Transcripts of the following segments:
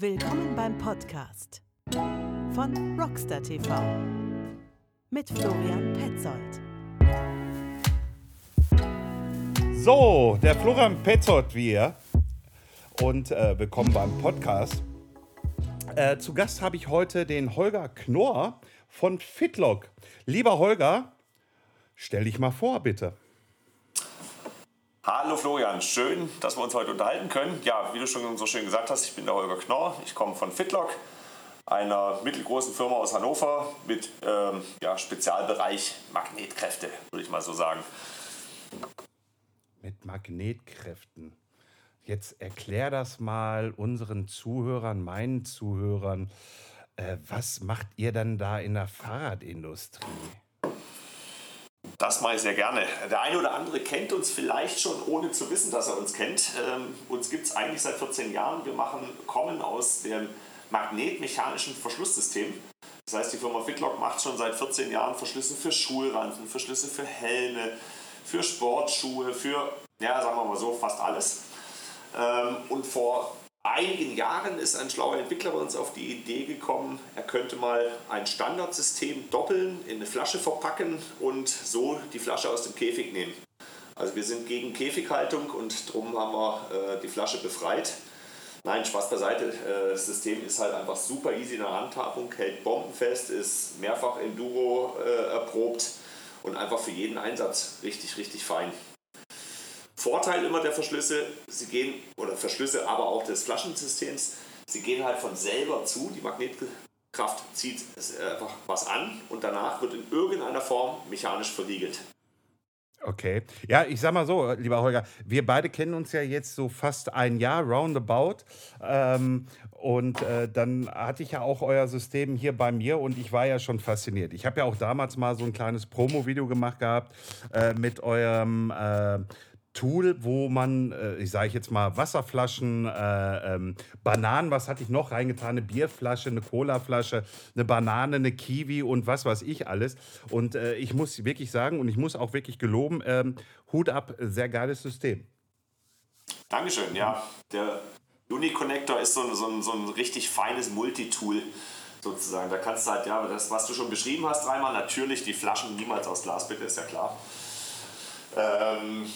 Willkommen beim Podcast von Rockstar TV mit Florian Petzold. So, der Florian Petzold wir und äh, willkommen beim Podcast. Äh, zu Gast habe ich heute den Holger Knorr von Fitlock. Lieber Holger, stell dich mal vor, bitte. Hallo Florian, schön, dass wir uns heute unterhalten können. Ja, wie du schon so schön gesagt hast, ich bin der Holger Knorr, ich komme von Fitlock, einer mittelgroßen Firma aus Hannover mit ähm, ja, Spezialbereich Magnetkräfte, würde ich mal so sagen. Mit Magnetkräften. Jetzt erklär das mal unseren Zuhörern, meinen Zuhörern. Äh, was macht ihr denn da in der Fahrradindustrie? Das mache ich sehr gerne. Der eine oder andere kennt uns vielleicht schon, ohne zu wissen, dass er uns kennt. Ähm, uns gibt es eigentlich seit 14 Jahren. Wir machen, kommen aus dem magnetmechanischen Verschlusssystem. Das heißt, die Firma Fitlock macht schon seit 14 Jahren Verschlüsse für Schulranzen, Verschlüsse für Helme, für Sportschuhe, für, ja, sagen wir mal so, fast alles. Ähm, und vor einigen Jahren ist ein schlauer Entwickler bei uns auf die Idee gekommen, er könnte mal ein Standardsystem doppeln, Flasche verpacken und so die Flasche aus dem Käfig nehmen. Also wir sind gegen Käfighaltung und darum haben wir äh, die Flasche befreit. Nein, Spaß beiseite. Äh, das System ist halt einfach super easy in der Handhabung, hält bombenfest, ist mehrfach Enduro äh, erprobt und einfach für jeden Einsatz richtig, richtig fein. Vorteil immer der Verschlüsse, sie gehen, oder Verschlüsse, aber auch des Flaschensystems, sie gehen halt von selber zu, die Magnetkraft zieht einfach was an und danach wird in irgendeiner Form mechanisch verriegelt. Okay. Ja, ich sag mal so, lieber Holger, wir beide kennen uns ja jetzt so fast ein Jahr roundabout. Ähm, und äh, dann hatte ich ja auch euer System hier bei mir und ich war ja schon fasziniert. Ich habe ja auch damals mal so ein kleines Promo-Video gemacht gehabt äh, mit eurem äh, Tool, wo man, äh, ich sage jetzt mal, Wasserflaschen, äh, ähm, Bananen, was hatte ich noch reingetan? Eine Bierflasche, eine Colaflasche, eine Banane, eine Kiwi und was weiß ich alles. Und äh, ich muss wirklich sagen, und ich muss auch wirklich geloben, ähm, Hut ab, sehr geiles System. Dankeschön, ja. Der Uniconnector ist so, so, so ein richtig feines Multitool sozusagen. Da kannst du halt, ja, das, was du schon beschrieben hast, dreimal, natürlich die Flaschen niemals aus Glas, bitte, ist ja klar. Ähm,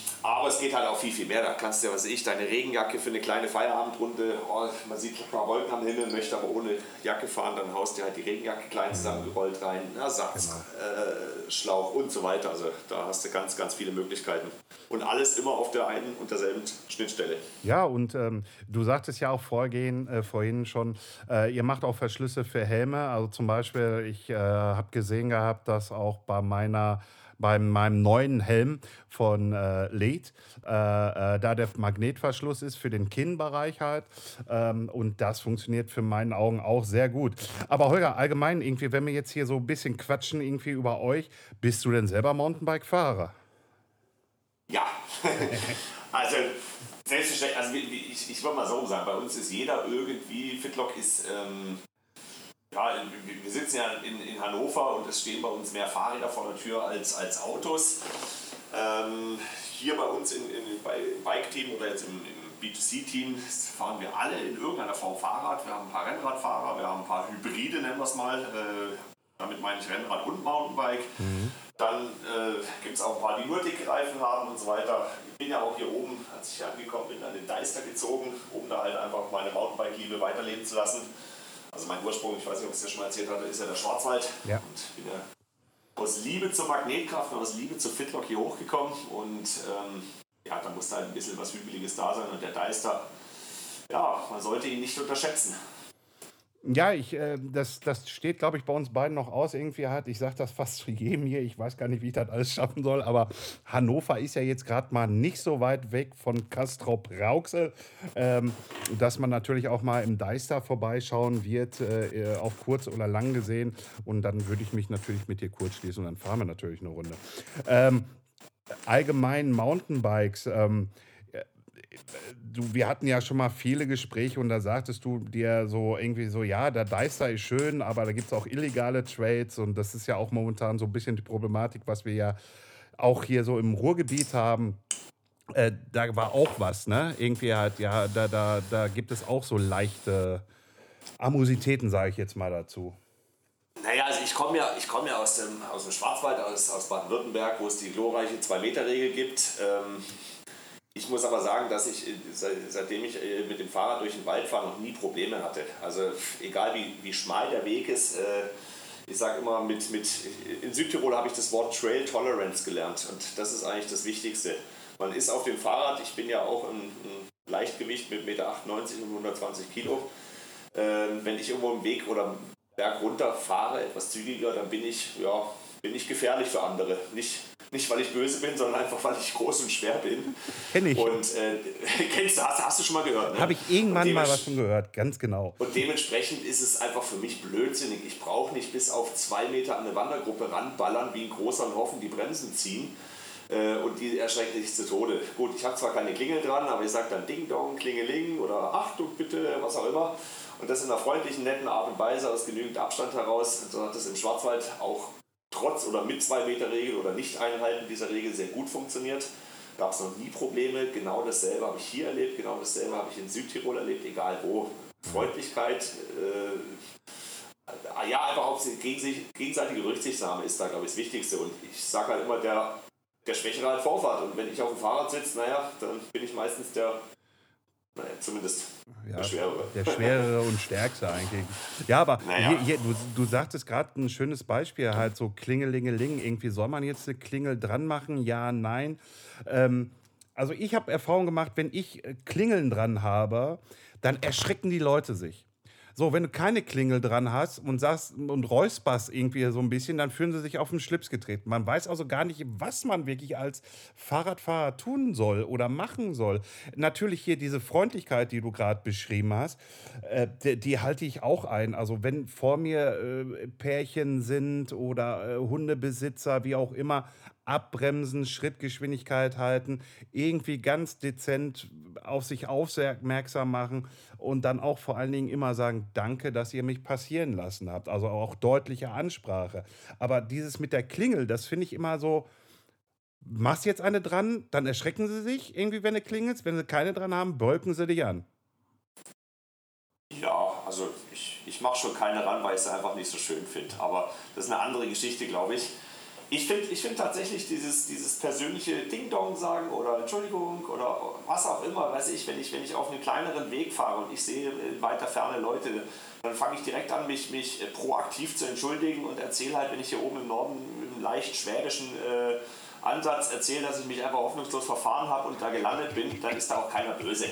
geht halt auch viel, viel mehr. Da kannst du ja, was ich, deine Regenjacke für eine kleine Feierabendrunde, oh, man sieht ein paar Wolken am Himmel, möchte aber ohne Jacke fahren, dann haust du halt die Regenjacke klein zusammengerollt rein, Ersatzschlauch genau. äh, und so weiter. Also da hast du ganz, ganz viele Möglichkeiten. Und alles immer auf der einen und derselben Schnittstelle. Ja, und ähm, du sagtest ja auch vorgehen, äh, vorhin schon, äh, ihr macht auch Verschlüsse für Helme. Also zum Beispiel, ich äh, habe gesehen gehabt, dass auch bei meiner bei meinem neuen Helm von äh, LED, äh, äh, da der Magnetverschluss ist für den Kinnbereich halt. Ähm, und das funktioniert für meinen Augen auch sehr gut. Aber Holger, allgemein irgendwie, wenn wir jetzt hier so ein bisschen quatschen irgendwie über euch, bist du denn selber Mountainbike-Fahrer? Ja, also selbstverständlich, also ich, ich würde mal so sagen, bei uns ist jeder irgendwie, Fitlock ist ähm, ja, wir sitzen ja in, in Hannover und es stehen bei uns mehr Fahrräder vor der Tür als, als Autos. Ähm, hier bei uns in, in, bei, im Bike-Team oder jetzt im, im B2C-Team fahren wir alle in irgendeiner Form Fahrrad. Wir haben ein paar Rennradfahrer, wir haben ein paar Hybride, nennen wir es mal. Äh, damit meine ich Rennrad und Mountainbike. Mhm. Dann äh, gibt es auch ein paar, die nur dicke Reifen haben und so weiter. Ich bin ja auch hier oben, als ich hier angekommen bin, an den Deister gezogen, um da halt einfach meine Mountainbike-Liebe weiterleben zu lassen. Also mein Ursprung, ich weiß nicht, ob ich es dir schon mal erzählt hatte, ist ja der Schwarzwald. Ja. Und bin ja aus Liebe zur Magnetkraft und aus Liebe zur Fitlock hier hochgekommen. Und ähm, ja, da musste halt ein bisschen was Hügeliges da sein. Und der Deister, ja, man sollte ihn nicht unterschätzen. Ja, ich, äh, das, das steht, glaube ich, bei uns beiden noch aus. Irgendwie hat, ich sage das fast zu jedem hier, ich weiß gar nicht, wie ich das alles schaffen soll, aber Hannover ist ja jetzt gerade mal nicht so weit weg von Castrop-Rauxel, ähm, dass man natürlich auch mal im Deister vorbeischauen wird, äh, auf kurz oder lang gesehen. Und dann würde ich mich natürlich mit dir kurz schließen und dann fahren wir natürlich eine Runde. Ähm, allgemein Mountainbikes. Ähm, du, wir hatten ja schon mal viele Gespräche und da sagtest du dir so irgendwie so, ja, der Deister ist schön, aber da gibt es auch illegale Trades und das ist ja auch momentan so ein bisschen die Problematik, was wir ja auch hier so im Ruhrgebiet haben. Äh, da war auch was, ne? Irgendwie halt, ja, da, da, da gibt es auch so leichte Amositäten, sage ich jetzt mal dazu. Naja, also ich komme ja, ich komm ja aus, dem, aus dem Schwarzwald, aus, aus Baden-Württemberg, wo es die glorreiche 2-Meter-Regel gibt. Ähm, ich muss aber sagen, dass ich, seitdem ich äh, mit dem Fahrrad durch den Wald fahre, noch nie Probleme hatte. Also egal wie, wie schmal der Weg ist, äh, ich sage immer, mit, mit, in Südtirol habe ich das Wort Trail Tolerance gelernt und das ist eigentlich das Wichtigste. Man ist auf dem Fahrrad, ich bin ja auch ein, ein Leichtgewicht mit 1,98 Meter und 120 Kilo. Ähm, wenn ich irgendwo im Weg oder Berg runter fahre, etwas zügiger, dann bin ich, ja, bin ich gefährlich für andere. Nicht, nicht, weil ich böse bin, sondern einfach, weil ich groß und schwer bin. Kenn ich. Und äh, kennst du, hast, hast, du schon mal gehört? Ne? Habe ich irgendwann mal was von gehört, ganz genau. Und dementsprechend ist es einfach für mich blödsinnig. Ich brauche nicht bis auf zwei Meter an eine Wandergruppe ranballern, wie ein großer und hoffen, die Bremsen ziehen. Äh, und die erschrecken sich zu Tode. Gut, ich habe zwar keine Klingel dran, aber ich sage dann Ding Dong, Klingeling oder Achtung bitte, was auch immer. Und das in einer freundlichen, netten Art und Weise, aus genügend Abstand heraus. So hat das im Schwarzwald auch trotz oder mit 2 Meter Regel oder nicht einhalten dieser Regel sehr gut funktioniert. Gab es noch nie Probleme. Genau dasselbe habe ich hier erlebt, genau dasselbe habe ich in Südtirol erlebt, egal wo. Freundlichkeit, äh, ja, einfach auch gegenseitige Rücksichtnahme ist da, glaube ich, das Wichtigste. Und ich sage halt immer, der, der Schwächere hat Vorfahrt. Und wenn ich auf dem Fahrrad sitze, naja, dann bin ich meistens der naja, zumindest ja, der Schwerere. Der Schwerere und Stärkste eigentlich. Ja, aber naja. hier, hier, du, du sagtest gerade ein schönes Beispiel, halt so Klingelingeling. Irgendwie soll man jetzt eine Klingel dran machen? Ja, nein. Ähm, also ich habe Erfahrung gemacht, wenn ich äh, Klingeln dran habe, dann erschrecken die Leute sich. So, wenn du keine Klingel dran hast und sagst und räusperst irgendwie so ein bisschen, dann fühlen sie sich auf den Schlips getreten. Man weiß also gar nicht, was man wirklich als Fahrradfahrer tun soll oder machen soll. Natürlich hier diese Freundlichkeit, die du gerade beschrieben hast, äh, die, die, halte ich auch ein. Also wenn vor mir äh, Pärchen sind oder äh, Hundebesitzer, wie auch immer, abbremsen, Schrittgeschwindigkeit halten, irgendwie ganz dezent auf sich aufmerksam machen und dann auch vor allen Dingen immer sagen, danke, dass ihr mich passieren lassen habt. Also auch deutliche Ansprache. Aber dieses mit der Klingel, das finde ich immer so, machst jetzt eine dran, dann erschrecken sie sich irgendwie, wenn du klingelst. Wenn sie keine dran haben, bolken sie dich an. Ja, also ich, ich mache schon keine ran, weil ich es einfach nicht so schön finde. Aber das ist eine andere Geschichte, glaube ich. Ich finde ich find tatsächlich dieses, dieses persönliche Ding-Dong sagen oder Entschuldigung oder was auch immer, weiß ich, wenn ich, wenn ich auf einen kleineren Weg fahre und ich sehe in weiter Ferne Leute, dann fange ich direkt an, mich, mich äh, proaktiv zu entschuldigen und erzähle halt, wenn ich hier oben im Norden einem leicht schwäbischen äh, Ansatz erzähle, dass ich mich einfach hoffnungslos verfahren habe und da gelandet bin, dann ist da auch keiner böse.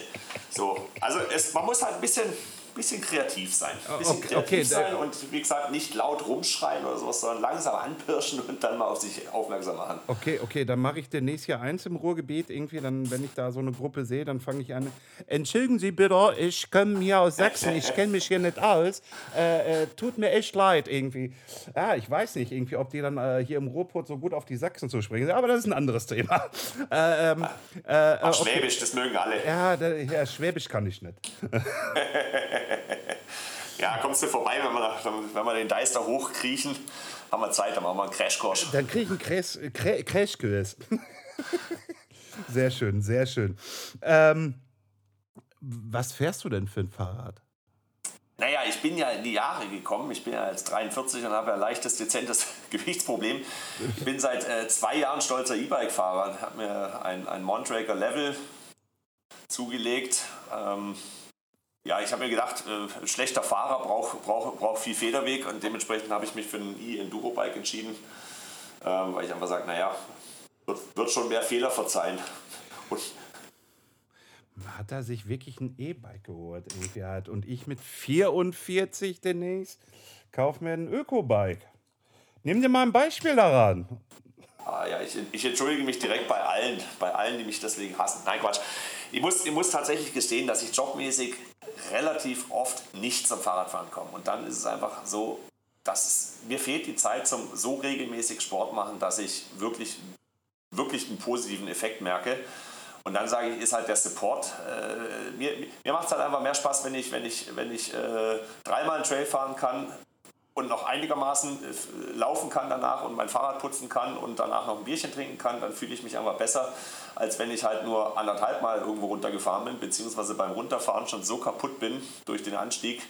So, also es, man muss halt ein bisschen bisschen kreativ sein. Ein bisschen okay, kreativ okay, sein und wie gesagt nicht laut rumschreien oder sowas, sondern langsam anpirschen und dann mal auf sich aufmerksam machen. Okay, okay, dann mache ich demnächst hier eins im Ruhrgebiet irgendwie, dann, wenn ich da so eine Gruppe sehe, dann fange ich an. Entschuldigen Sie bitte, ich komme hier aus Sachsen, ich kenne mich hier nicht aus. Äh, äh, tut mir echt leid irgendwie. Ja, ich weiß nicht irgendwie, ob die dann äh, hier im Ruhrpott so gut auf die Sachsen zu springen sind, aber das ist ein anderes Thema. Äh, ähm, Ach, äh, okay. Schwäbisch, das mögen alle. Ja, da, ja Schwäbisch kann ich nicht. ja, kommst du vorbei, wenn wir, wenn wir den Deister hochkriechen, haben wir Zeit, dann machen wir einen Crashkurs. Dann kriege ich einen Crash, Crashkurs. sehr schön, sehr schön. Ähm, was fährst du denn für ein Fahrrad? Naja, ich bin ja in die Jahre gekommen. Ich bin ja jetzt 43 und habe ja ein leichtes, dezentes Gewichtsproblem. Ich bin seit äh, zwei Jahren stolzer E-Bike-Fahrer. Habe mir ein, ein Montraker Level zugelegt. Ähm, ja, ich habe mir gedacht, äh, schlechter Fahrer braucht brauch, brauch viel Federweg und dementsprechend habe ich mich für ein E-Enduro-Bike entschieden, ähm, weil ich einfach sage, naja, wird, wird schon mehr Fehler verzeihen. Und hat er sich wirklich ein E-Bike geholt irgendwie halt. Und ich mit 44 demnächst kaufe mir ein Öko-Bike. Nimm dir mal ein Beispiel daran. Ah, ja, ich, ich entschuldige mich direkt bei allen, bei allen, die mich deswegen hassen. Nein, Quatsch. Ich muss, ich muss tatsächlich gestehen, dass ich jobmäßig relativ oft nicht zum Fahrradfahren komme. Und dann ist es einfach so, dass es, mir fehlt die Zeit zum so regelmäßig Sport machen, dass ich wirklich, wirklich einen positiven Effekt merke. Und dann sage ich, ist halt der Support. Äh, mir mir macht es halt einfach mehr Spaß, wenn ich, wenn ich, wenn ich äh, dreimal einen Trail fahren kann, und noch einigermaßen äh, laufen kann danach und mein Fahrrad putzen kann und danach noch ein Bierchen trinken kann, dann fühle ich mich einfach besser, als wenn ich halt nur anderthalb Mal irgendwo runtergefahren bin, beziehungsweise beim Runterfahren schon so kaputt bin durch den Anstieg,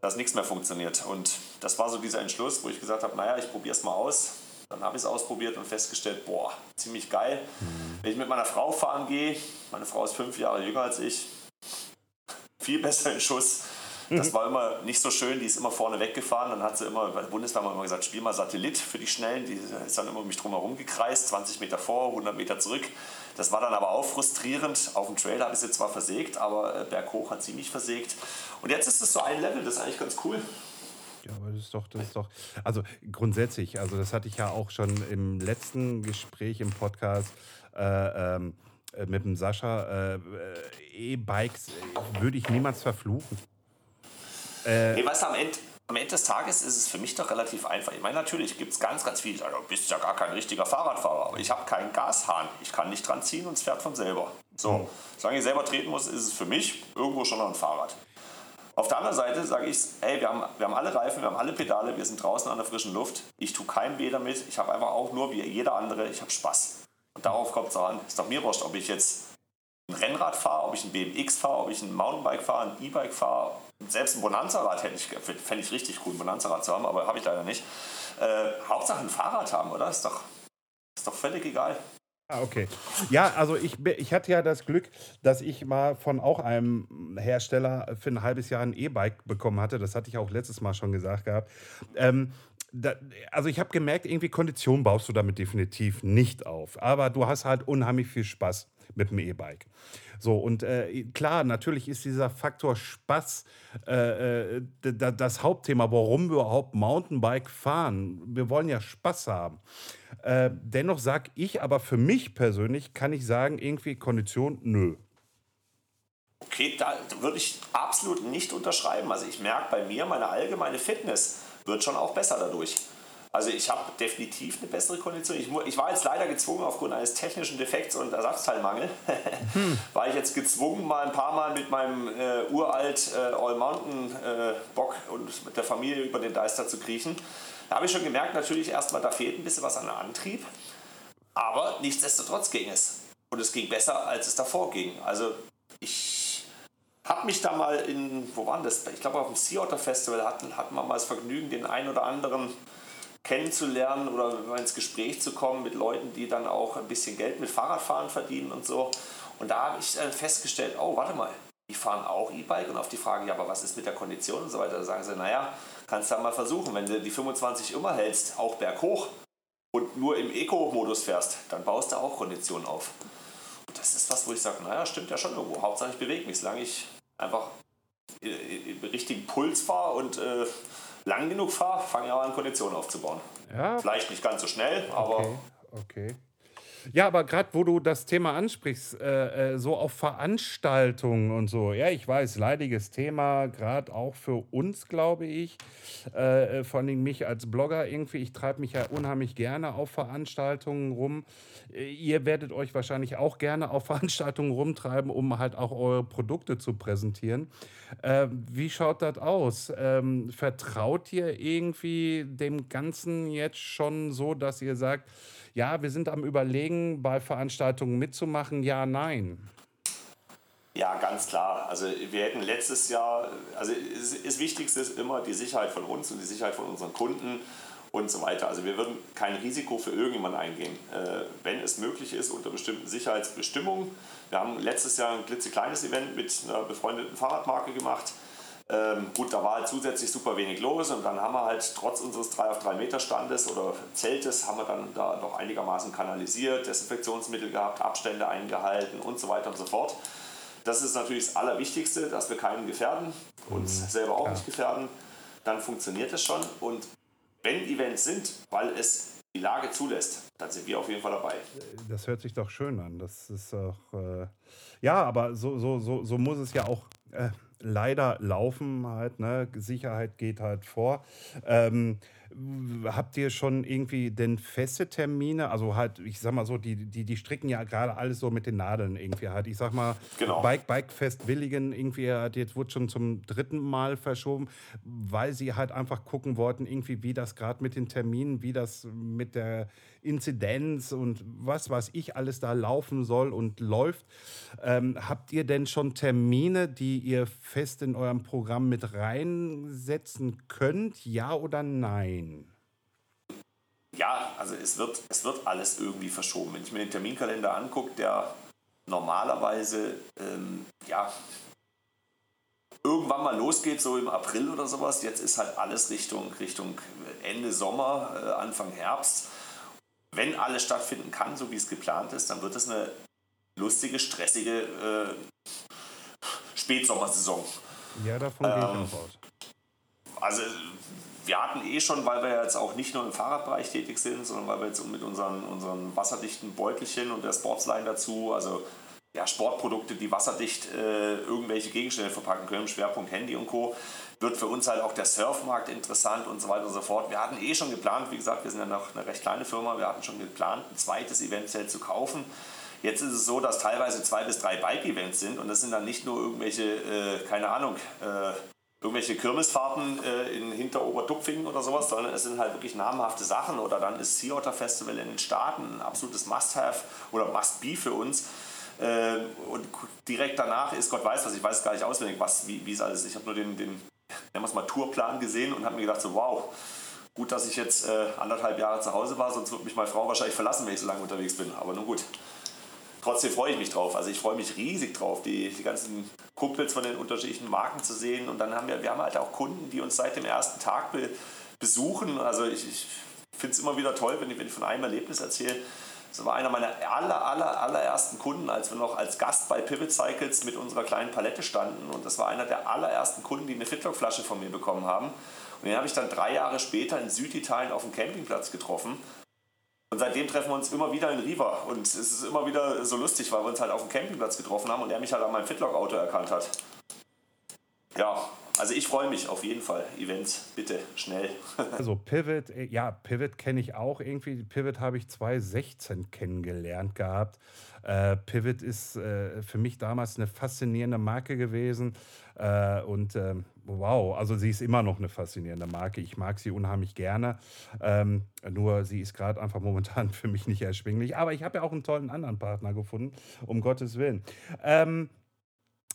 dass nichts mehr funktioniert. Und das war so dieser Entschluss, wo ich gesagt habe, naja, ich probiere es mal aus. Dann habe ich es ausprobiert und festgestellt, boah, ziemlich geil. Mhm. Wenn ich mit meiner Frau fahren gehe, meine Frau ist fünf Jahre jünger als ich, viel besser in Schuss. Das war immer nicht so schön, die ist immer vorne weggefahren. Dann hat sie immer, bei der Bundeswehr haben wir immer gesagt, spiel mal Satellit für die Schnellen. Die ist dann immer um mich drum herum gekreist, 20 Meter vor, 100 Meter zurück. Das war dann aber auch frustrierend. Auf dem Trail habe ich sie zwar versägt, aber äh, berghoch hat sie mich versägt. Und jetzt ist es so ein Level, das ist eigentlich ganz cool. Ja, aber das ist doch, das ist doch, also grundsätzlich, also das hatte ich ja auch schon im letzten Gespräch im Podcast äh, ähm, äh, mit dem Sascha. Äh, äh E-Bikes würde ich niemals verfluchen. Äh, nee, weißt du, am Ende, am Ende des Tages ist es für mich doch relativ einfach. Ich meine, natürlich gibt es ganz, ganz viele, also, du bist ja gar kein richtiger Fahrradfahrer, aber ich habe keinen Gashahn. Ich kann nicht dran ziehen und es fährt von selber. So, mhm. solange ich selber treten muss, ist es für mich irgendwo schon noch ein Fahrrad. Auf der anderen Seite sage ich, hey, wir haben, wir haben alle Reifen, wir haben alle Pedale, wir sind draußen an der frischen Luft. Ich tue kein weh damit. Ich habe einfach auch nur wie jeder andere, ich habe Spaß. Und darauf kommt es an. Ist doch mir wurscht, ob ich jetzt ein Rennrad fahre, ob ich ein BMX fahre, ob ich ein Mountainbike fahre, ein E-Bike fahre, selbst ein Bonanza-Rad hätte ich, fände ich richtig cool, ein Bonanza-Rad zu haben, aber habe ich leider nicht. Äh, Hauptsache ein Fahrrad haben, oder? Ist doch, ist doch völlig egal. Ah, okay. Ja, also ich, ich hatte ja das Glück, dass ich mal von auch einem Hersteller für ein halbes Jahr ein E-Bike bekommen hatte. Das hatte ich auch letztes Mal schon gesagt gehabt. Ähm, da, also ich habe gemerkt, irgendwie Kondition baust du damit definitiv nicht auf. Aber du hast halt unheimlich viel Spaß mit dem E-Bike. So, und äh, klar, natürlich ist dieser Faktor Spaß äh, äh das Hauptthema, warum wir überhaupt Mountainbike fahren. Wir wollen ja Spaß haben. Äh, dennoch sage ich aber für mich persönlich, kann ich sagen, irgendwie Kondition, nö. Okay, da würde ich absolut nicht unterschreiben. Also ich merke bei mir, meine allgemeine Fitness wird schon auch besser dadurch. Also ich habe definitiv eine bessere Kondition. Ich, ich, war jetzt leider gezwungen, aufgrund eines technischen Defekts und Ersatzteilmangel, hm. war ich jetzt gezwungen, mal ein paar Mal mit meinem äh, uralt äh, All-Mountain-Bock äh, und mit der Familie über den Deister zu kriechen. Da habe ich schon gemerkt, natürlich erstmal, da fehlt ein bisschen was an Antrieb. Aber nichtsdestotrotz ging es. Und es ging besser, als es davor ging. Also ich habe mich da mal in, wo war das? Ich glaube auf dem Sea Otter Festival hatten, hatten wir mal das Vergnügen, den einen oder anderen kennenzulernen oder ins Gespräch zu kommen mit Leuten, die dann auch ein bisschen Geld mit Fahrradfahren verdienen und so. Und da habe ich festgestellt, oh, warte mal, die fahren auch E-Bike und auf die Frage, ja, aber was ist mit der Kondition und so weiter, da sagen sie, naja, kannst du ja mal versuchen, wenn du die 25 immer hältst, auch berghoch und nur im Eco-Modus fährst, dann baust du auch Konditionen auf. Und das ist was, wo ich sage, naja, stimmt ja schon irgendwo. Hauptsache ich bewege mich, solange ich einfach im richtigen Puls fahre und äh, lang genug fahre, fange ich auch an, Konditionen aufzubauen. Ja. Vielleicht nicht ganz so schnell, aber. Okay. okay. Ja, aber gerade wo du das Thema ansprichst, äh, äh, so auf Veranstaltungen und so, ja, ich weiß, leidiges Thema, gerade auch für uns, glaube ich, äh, äh vor allem mich als Blogger irgendwie, ich treibe mich ja unheimlich gerne auf Veranstaltungen rum. Äh, ihr werdet euch wahrscheinlich auch gerne auf Veranstaltungen rumtreiben, um halt auch eure Produkte zu präsentieren. Äh, wie schaut das aus? Ähm, vertraut ihr irgendwie dem Ganzen jetzt schon so, dass ihr sagt, ja, wir sind am Überlegen, bei Veranstaltungen mitzumachen, ja, nein. Ja, ganz klar. Also wir hätten letztes Jahr, also das Wichtigste ist immer die Sicherheit von uns und die Sicherheit von unseren Kunden und so weiter. Also wir würden kein Risiko für irgendjemanden eingehen, äh, wenn es möglich ist unter bestimmten Sicherheitsbestimmungen. Wir haben letztes Jahr ein klitzekleines Event mit einer befreundeten Fahrradmarke gemacht. Ähm, gut, da war halt zusätzlich super wenig los und dann haben wir halt trotz unseres 3 auf 3 Meter Standes oder Zeltes haben wir dann da noch einigermaßen kanalisiert, Desinfektionsmittel gehabt, Abstände eingehalten und so weiter und so fort. Das ist natürlich das Allerwichtigste, dass wir keinen gefährden, uns mhm, selber auch klar. nicht gefährden. Dann funktioniert es schon und wenn Events sind, weil es die Lage zulässt, dann sind wir auf jeden Fall dabei. Das hört sich doch schön an. Das ist auch, äh, ja, aber so, so, so, so muss es ja auch äh, leider laufen halt. Ne? Sicherheit geht halt vor. Ähm, Habt ihr schon irgendwie denn feste Termine? Also halt, ich sag mal so, die, die, die stricken ja gerade alles so mit den Nadeln irgendwie halt. Ich sag mal, genau. Bike, Bike Fest Willigen irgendwie hat jetzt wurde schon zum dritten Mal verschoben, weil sie halt einfach gucken wollten, irgendwie, wie das gerade mit den Terminen, wie das mit der Inzidenz und was weiß ich alles da laufen soll und läuft. Ähm, habt ihr denn schon Termine, die ihr fest in eurem Programm mit reinsetzen könnt, ja oder nein? Ja, also es wird, es wird alles irgendwie verschoben. Wenn ich mir den Terminkalender angucke, der normalerweise ähm, ja, irgendwann mal losgeht, so im April oder sowas. Jetzt ist halt alles Richtung, Richtung Ende Sommer, äh, Anfang Herbst. Wenn alles stattfinden kann, so wie es geplant ist, dann wird es eine lustige, stressige äh, Spätsommersaison. Ja, davon ähm, gehe ich ähm, auch aus. Also wir hatten eh schon, weil wir jetzt auch nicht nur im Fahrradbereich tätig sind, sondern weil wir jetzt mit unseren, unseren wasserdichten Beutelchen und der Sportsline dazu, also ja, Sportprodukte, die wasserdicht äh, irgendwelche Gegenstände verpacken können, Schwerpunkt Handy und Co., wird für uns halt auch der Surfmarkt interessant und so weiter und so fort. Wir hatten eh schon geplant, wie gesagt, wir sind ja noch eine recht kleine Firma, wir hatten schon geplant, ein zweites Eventzelt zu kaufen. Jetzt ist es so, dass teilweise zwei bis drei Bike-Events sind und das sind dann nicht nur irgendwelche, äh, keine Ahnung, äh, irgendwelche Kirmesfahrten äh, in Hinterobertupfingen oder sowas, sondern es sind halt wirklich namhafte Sachen. Oder dann ist Sea Otter Festival in den Staaten ein absolutes Must-Have oder Must-Be für uns. Äh, und direkt danach ist Gott weiß was, ich weiß gar nicht auswendig, was, wie, wie es alles ist. Ich habe nur den, den nennen wir mal, Tourplan gesehen und habe mir gedacht, so wow, gut, dass ich jetzt äh, anderthalb Jahre zu Hause war, sonst würde mich meine Frau wahrscheinlich verlassen, wenn ich so lange unterwegs bin. Aber nun gut trotzdem freue ich mich drauf. Also ich freue mich riesig drauf, die, die ganzen Kumpels von den unterschiedlichen Marken zu sehen. Und dann haben wir, wir haben halt auch Kunden, die uns seit dem ersten Tag be, besuchen. Also ich, ich finde es immer wieder toll, wenn ich, wenn ich von einem Erlebnis erzähle. Das war einer meiner aller, aller, allerersten Kunden, als wir noch als Gast bei Pivot Cycles mit unserer kleinen Palette standen. Und das war einer der allerersten Kunden, die eine Fitlock-Flasche von mir bekommen haben. Und den habe ich dann drei Jahre später in Süditalien auf dem Campingplatz getroffen. Und seitdem treffen wir uns immer wieder in Riva. Und es ist immer wieder so lustig, weil wir uns halt auf dem Campingplatz getroffen haben und er mich halt an meinem Fitlock-Auto erkannt hat. Ja, also ich freue mich auf jeden Fall. Events, bitte, schnell. also Pivot, äh, ja, Pivot kenne ich auch irgendwie. Pivot habe ich 2016 kennengelernt gehabt. Äh, Pivot ist äh, für mich damals eine faszinierende Marke gewesen. Äh, und ähm, wow, also sie ist immer noch eine faszinierende Marke. Ich mag sie unheimlich gerne. Ähm, nur sie ist gerade einfach momentan für mich nicht erschwinglich. Aber ich habe ja auch einen tollen anderen Partner gefunden, um Gottes Willen. Ähm,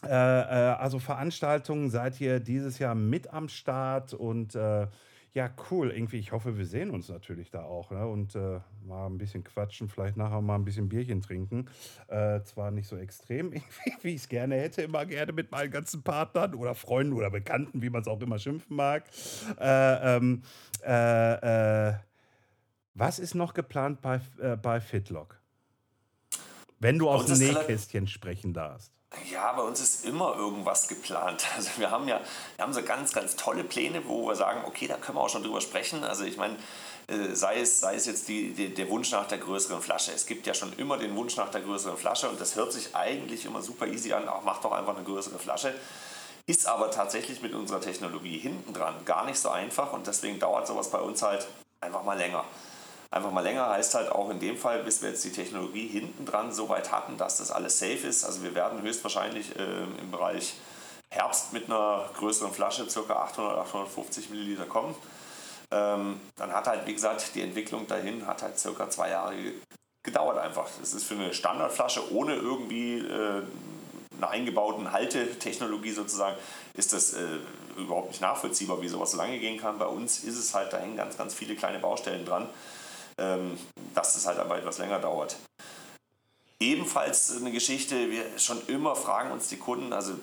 äh, äh, also Veranstaltungen seid ihr dieses Jahr mit am Start und äh, ja, cool. Irgendwie, ich hoffe, wir sehen uns natürlich da auch ne? und äh, mal ein bisschen quatschen, vielleicht nachher mal ein bisschen Bierchen trinken. Äh, zwar nicht so extrem, wie ich es gerne hätte, immer gerne mit meinen ganzen Partnern oder Freunden oder Bekannten, wie man es auch immer schimpfen mag. Äh, ähm, äh, äh, was ist noch geplant bei, bei Fitlock? Wenn du aus dem Nähkästchen sprechen darfst. Ja, bei uns ist immer irgendwas geplant. Also wir haben ja wir haben so ganz, ganz tolle Pläne, wo wir sagen, okay, da können wir auch schon drüber sprechen. Also ich meine, äh, sei es, sei es jetzt die, die, der Wunsch nach der größeren Flasche. Es gibt ja schon immer den Wunsch nach der größeren Flasche und das hört sich eigentlich immer super easy an. Auch mach doch einfach eine größere Flasche. Ist aber tatsächlich mit unserer Technologie hinten dran gar nicht so einfach und deswegen dauert sowas bei uns halt einfach mal länger. Einfach mal länger heißt halt auch in dem Fall, bis wir jetzt die Technologie hinten dran so weit hatten, dass das alles safe ist. Also wir werden höchstwahrscheinlich äh, im Bereich Herbst mit einer größeren Flasche, ca. 800, 850 Milliliter kommen. Ähm, dann hat halt, wie gesagt, die Entwicklung dahin hat halt circa zwei Jahre gedauert einfach. Das ist für eine Standardflasche ohne irgendwie äh, einer eingebauten Haltetechnologie sozusagen, ist das äh, überhaupt nicht nachvollziehbar, wie sowas so lange gehen kann. Bei uns ist es halt, da hängen ganz, ganz viele kleine Baustellen dran ähm, dass es halt aber etwas länger dauert. Ebenfalls eine Geschichte, wir schon immer fragen uns die Kunden, also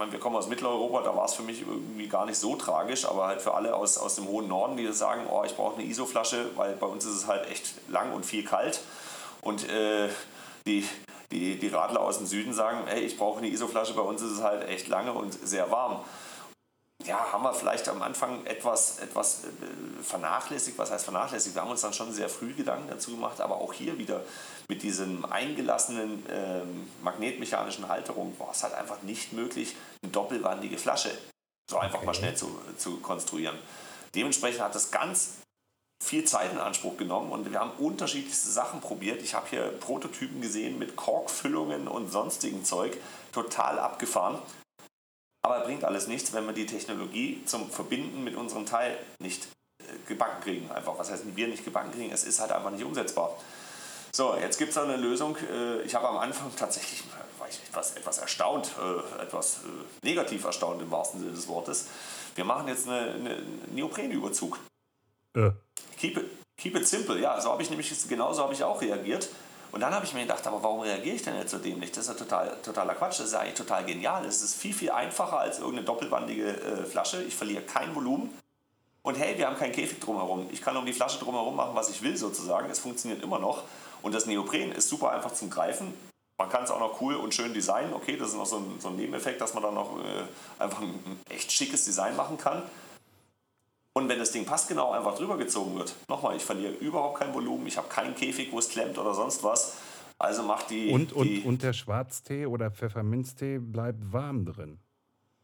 meine, wir kommen aus Mitteleuropa, da war es für mich irgendwie gar nicht so tragisch, aber halt für alle aus, aus dem hohen Norden, die sagen, oh, ich brauche eine ISO-Flasche, weil bei uns ist es halt echt lang und viel kalt. Und äh, die, die, die Radler aus dem Süden sagen, hey, ich brauche eine ISO-Flasche, bei uns ist es halt echt lange und sehr warm ja, haben wir vielleicht am Anfang etwas, etwas äh, vernachlässigt. Was heißt vernachlässigt? Wir haben uns dann schon sehr früh Gedanken dazu gemacht, aber auch hier wieder mit diesem eingelassenen ähm, magnetmechanischen Halterung war es halt einfach nicht möglich, eine doppelwandige Flasche so einfach okay. mal schnell zu, zu konstruieren. Dementsprechend hat das ganz viel Zeit in Anspruch genommen und wir haben unterschiedlichste Sachen probiert. Ich habe hier Prototypen gesehen mit Korkfüllungen und sonstigen Zeug, total abgefahren. Aber bringt alles nichts, wenn wir die Technologie zum Verbinden mit unserem Teil nicht äh, gebacken kriegen. Einfach, was heißt wir nicht gebacken kriegen? Es ist halt einfach nicht umsetzbar. So, jetzt gibt es eine Lösung. Äh, ich habe am Anfang tatsächlich, war ich etwas, etwas erstaunt, äh, etwas negativ erstaunt im wahrsten Sinne des Wortes. Wir machen jetzt eine, eine Neoprenüberzug. Äh. Keep, it, keep it simple, ja, so habe ich nämlich, genauso habe ich auch reagiert. Und dann habe ich mir gedacht, aber warum reagiere ich denn jetzt so dämlich? Das ist ja total, totaler Quatsch, das ist ja eigentlich total genial. Es ist viel, viel einfacher als irgendeine doppelwandige äh, Flasche. Ich verliere kein Volumen. Und hey, wir haben keinen Käfig drumherum. Ich kann um die Flasche drumherum machen, was ich will sozusagen. Es funktioniert immer noch. Und das Neopren ist super einfach zum Greifen. Man kann es auch noch cool und schön designen. Okay, das ist noch so ein, so ein Nebeneffekt, dass man dann noch äh, einfach ein, ein echt schickes Design machen kann. Und wenn das Ding passgenau einfach drüber gezogen wird, nochmal, ich verliere überhaupt kein Volumen, ich habe keinen Käfig, wo es klemmt oder sonst was. Also macht die. Und, und, die, und der Schwarztee oder Pfefferminztee bleibt warm drin.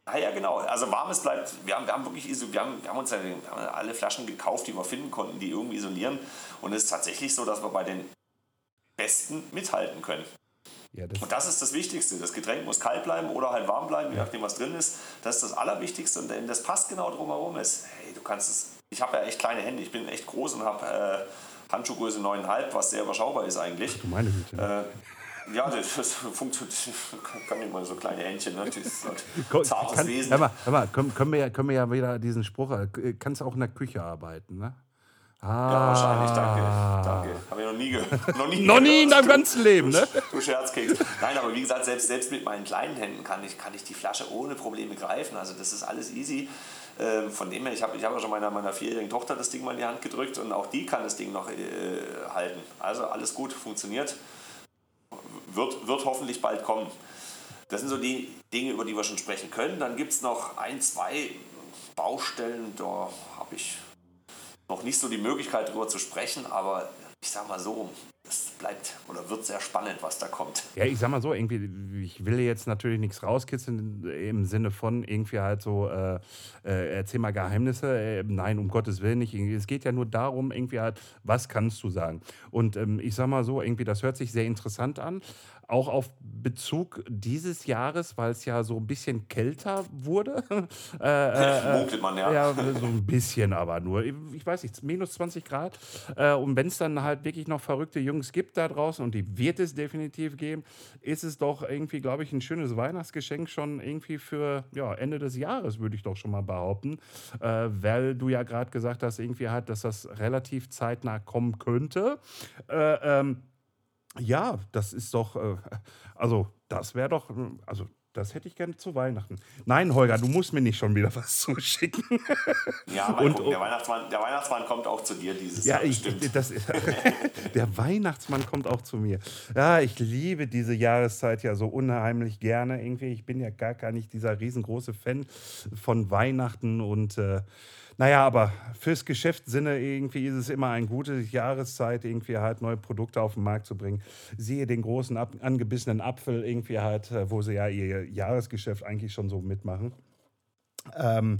Ah ja, genau. Also warmes bleibt. Wir haben, wir haben wirklich wir haben, wir haben uns ja alle Flaschen gekauft, die wir finden konnten, die irgendwie isolieren. Und es ist tatsächlich so, dass wir bei den besten mithalten können. Ja, das und das ist das Wichtigste. Das Getränk muss kalt bleiben oder halt warm bleiben, je nachdem, was drin ist. Das ist das Allerwichtigste und das passt genau drumherum ist. Hey, du kannst es. Ich habe ja echt kleine Hände. Ich bin echt groß und habe äh, Handschuhgröße 9,5, was sehr überschaubar ist eigentlich. Ach, du meine Güte. Äh, ja, das, das funktioniert. Kann nicht mal so kleine Händchen, ne? Das ist ein zartes Wesen. Hör mal, hör mal, können, können, wir ja, können wir ja wieder diesen Spruch, äh, kannst auch in der Küche arbeiten, ne? Ah. Ja, wahrscheinlich, danke. Danke. Habe ich noch nie gehört. Noch nie, noch nie in deinem ganzen Leben, ne? Du Scherzkeks. Nein, aber wie gesagt, selbst, selbst mit meinen kleinen Händen kann ich, kann ich die Flasche ohne Probleme greifen. Also das ist alles easy. Ähm, von dem her, ich habe ich hab ja schon meiner, meiner vierjährigen Tochter das Ding mal in die Hand gedrückt und auch die kann das Ding noch äh, halten. Also alles gut, funktioniert. Wird, wird hoffentlich bald kommen. Das sind so die Dinge, über die wir schon sprechen können. Dann gibt es noch ein, zwei Baustellen, da habe ich noch nicht so die Möglichkeit, darüber zu sprechen, aber ich sag mal so, es bleibt oder wird sehr spannend, was da kommt. Ja, ich sag mal so, irgendwie, ich will jetzt natürlich nichts rauskitzeln im Sinne von irgendwie halt so, äh, äh, erzähl mal Geheimnisse. Äh, nein, um Gottes Willen nicht. Es geht ja nur darum, irgendwie halt, was kannst du sagen? Und ähm, ich sag mal so, irgendwie, das hört sich sehr interessant an auch auf Bezug dieses Jahres, weil es ja so ein bisschen kälter wurde. äh, äh, man ja. Ja, so ein bisschen aber nur. Ich weiß nicht, minus 20 Grad. Äh, und wenn es dann halt wirklich noch verrückte Jungs gibt da draußen, und die wird es definitiv geben, ist es doch irgendwie, glaube ich, ein schönes Weihnachtsgeschenk schon irgendwie für ja, Ende des Jahres, würde ich doch schon mal behaupten. Äh, weil du ja gerade gesagt hast, irgendwie halt, dass das relativ zeitnah kommen könnte. Äh, ähm, ja, das ist doch, äh, also das wäre doch, also das hätte ich gerne zu Weihnachten. Nein, Holger, du musst mir nicht schon wieder was zuschicken. Ja, mal und, gucken, der, Weihnachtsmann, der Weihnachtsmann kommt auch zu dir dieses ja, Jahr. Ich, das, der Weihnachtsmann kommt auch zu mir. Ja, ich liebe diese Jahreszeit ja so unheimlich gerne. Irgendwie, ich bin ja gar, gar nicht dieser riesengroße Fan von Weihnachten und äh, naja, aber fürs Geschäftssinne irgendwie ist es immer eine gute Jahreszeit, irgendwie halt neue Produkte auf den Markt zu bringen. Siehe den großen ab, angebissenen Apfel irgendwie halt, äh, wo sie ja ihr Jahresgeschäft eigentlich schon so mitmachen. Ähm,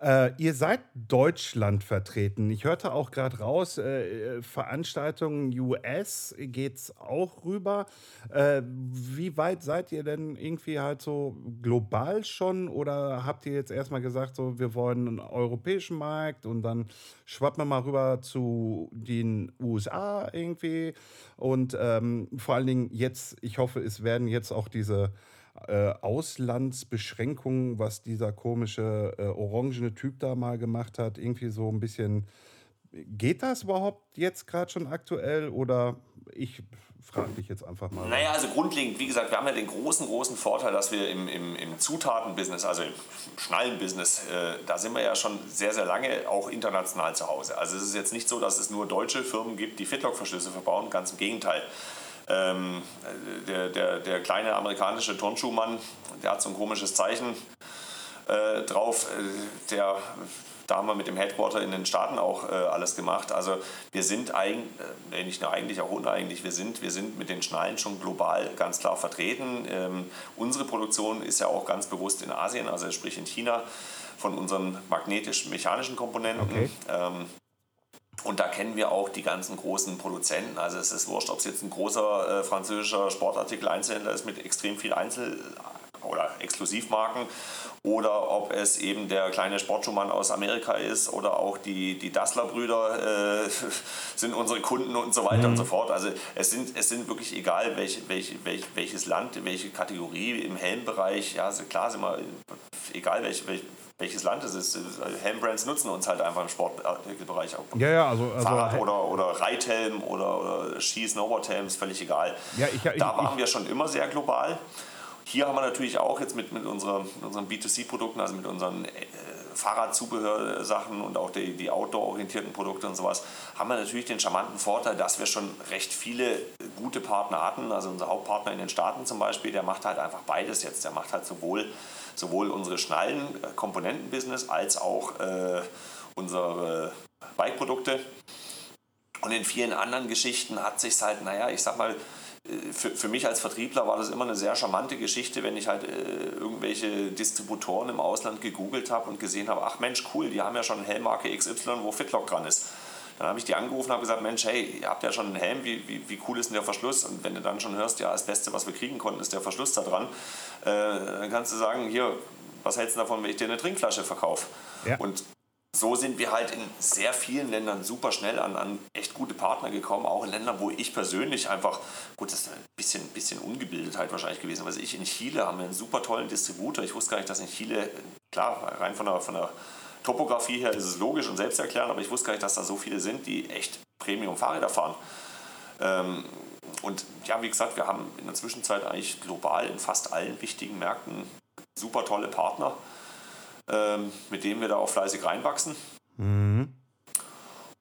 äh, ihr seid Deutschland vertreten. Ich hörte auch gerade raus, äh, äh Veranstaltungen US geht es auch rüber. Äh, wie weit seid ihr denn irgendwie halt so global schon? Oder habt ihr jetzt erstmal gesagt, so wir wollen einen europäischen Markt und dann schwappen wir mal rüber zu den USA irgendwie? Und ähm, vor allen Dingen jetzt, ich hoffe, es werden jetzt auch diese äh, Auslandsbeschränkungen, was dieser komische äh, orangene Typ da mal gemacht hat, irgendwie so ein bisschen. Geht das überhaupt jetzt gerade schon aktuell oder ich frage dich jetzt einfach mal. Naja, also grundlegend, wie gesagt, wir haben ja den großen, großen Vorteil, dass wir im, im, im Zutatenbusiness, also im Schnallenbusiness, äh, da sind wir ja schon sehr, sehr lange auch international zu Hause. Also es ist jetzt nicht so, dass es nur deutsche Firmen gibt, die Fitlock-Verschlüsse verbauen, ganz im Gegenteil. Ähm, der, der, der kleine amerikanische Turnschuhmann, der hat so ein komisches Zeichen äh, drauf. Äh, der, da haben wir mit dem Headquarter in den Staaten auch äh, alles gemacht. Also wir sind eigentlich, äh, nicht nur eigentlich, auch uneigentlich, wir sind, wir sind mit den Schnallen schon global ganz klar vertreten. Ähm, unsere Produktion ist ja auch ganz bewusst in Asien, also sprich in China von unseren magnetisch-mechanischen Komponenten. Okay. Ähm, und da kennen wir auch die ganzen großen Produzenten. Also es ist wurscht, ob es jetzt ein großer äh, französischer Sportartikel-Einzelhändler ist mit extrem viel Einzel- oder Exklusivmarken oder ob es eben der kleine Sportschuhmann aus Amerika ist oder auch die, die Dassler-Brüder äh, sind unsere Kunden und so weiter mhm. und so fort. Also es sind, es sind wirklich egal, welch, welch, welch, welches Land, welche Kategorie im Helmbereich, ja, klar sind wir, egal welch, welch, welches Land es ist. Helmbrands nutzen uns halt einfach im Sportartikelbereich auch. Ja, ja, also, also Fahrrad oder, oder Reithelm oder, oder Ski, Snowboardhelm, ist völlig egal. Ja, ich, ich, da waren ich, wir schon immer sehr global. Hier haben wir natürlich auch jetzt mit, mit, unserer, mit unseren B2C-Produkten, also mit unseren äh, Fahrradzubehörsachen und auch die, die outdoor-orientierten Produkte und sowas, haben wir natürlich den charmanten Vorteil, dass wir schon recht viele gute Partner hatten. Also unser Hauptpartner in den Staaten zum Beispiel, der macht halt einfach beides jetzt. Der macht halt sowohl sowohl unsere Schnallen-Komponenten-Business äh, als auch äh, unsere Bike-Produkte. Und in vielen anderen Geschichten hat sich halt, naja, ich sag mal, für, für mich als Vertriebler war das immer eine sehr charmante Geschichte, wenn ich halt äh, irgendwelche Distributoren im Ausland gegoogelt habe und gesehen habe, ach Mensch, cool, die haben ja schon eine Helmmarke XY, wo Fitlock dran ist. Dann habe ich die angerufen und habe gesagt, Mensch, hey, ihr habt ja schon einen Helm, wie, wie, wie cool ist denn der Verschluss? Und wenn du dann schon hörst, ja, das Beste, was wir kriegen konnten, ist der Verschluss da dran, äh, dann kannst du sagen, hier, was hältst du davon, wenn ich dir eine Trinkflasche verkaufe? Ja. Und so sind wir halt in sehr vielen Ländern super schnell an, an echt gute Partner gekommen, auch in Ländern, wo ich persönlich einfach, gut, das ist ein bisschen, bisschen Ungebildetheit wahrscheinlich gewesen, weil ich in Chile haben wir einen super tollen Distributor. Ich wusste gar nicht, dass in Chile, klar, rein von der, von der Topografie her ist es logisch und selbsterklärend, aber ich wusste gar nicht, dass da so viele sind, die echt Premium-Fahrräder fahren. Ähm, und ja, wie gesagt, wir haben in der Zwischenzeit eigentlich global in fast allen wichtigen Märkten super tolle Partner, ähm, mit denen wir da auch fleißig reinwachsen. Mhm.